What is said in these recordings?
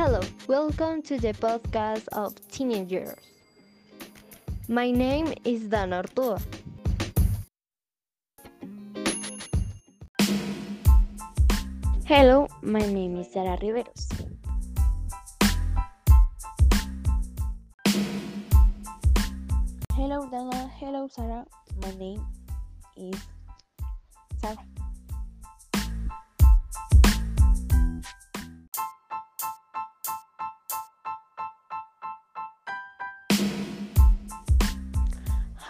Hello, welcome to the podcast of teenagers. My name is Dan Arturo. Hello, my name is Sara Riveros. Hello, Dana. Hello, Sarah. My name is Sarah.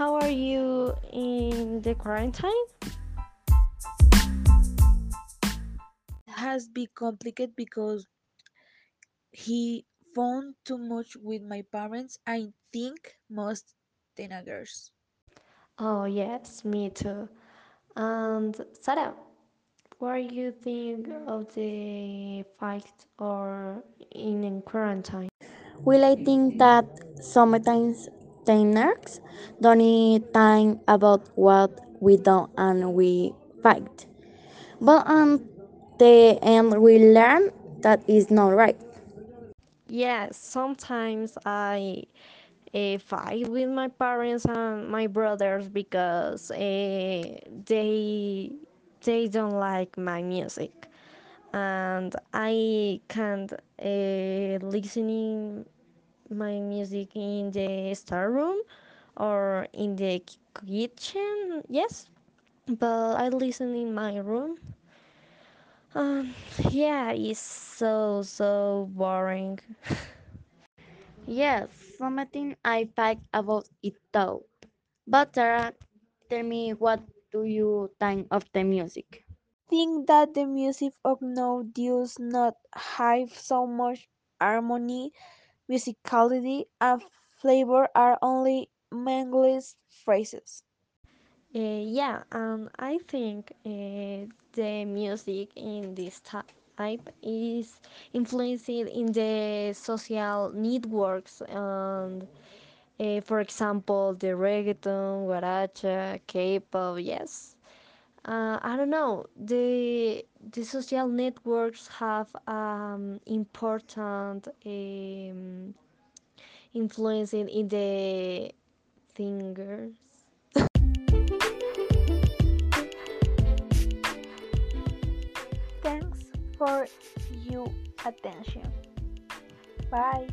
How are you in the quarantine? Has been complicated because he found too much with my parents. I think most teenagers. Oh, yes, me too. And Sarah, what do you think of the fact or in quarantine? Well, I think that sometimes teenagers don't need time about what we do and we fight. But on the end, we learn that is not right. Yes, sometimes I uh, fight with my parents and my brothers because uh, they they don't like my music, and I can't uh, listening my music in the star room or in the kitchen. Yes, but I listen in my room. Um, yeah, it's so so boring. Yes, something I fight about it though. But Sarah, tell me what do you think of the music? Think that the music of now does not have so much harmony, musicality, and flavor are only meaningless phrases. Uh, yeah, and I think uh, the music in this type is influenced in the social networks and uh, for example the reggaeton, guaracha, K-pop, yes. Uh, I don't know. The the social networks have um, important um, influence in, in the singers. Thanks for your attention. Bye.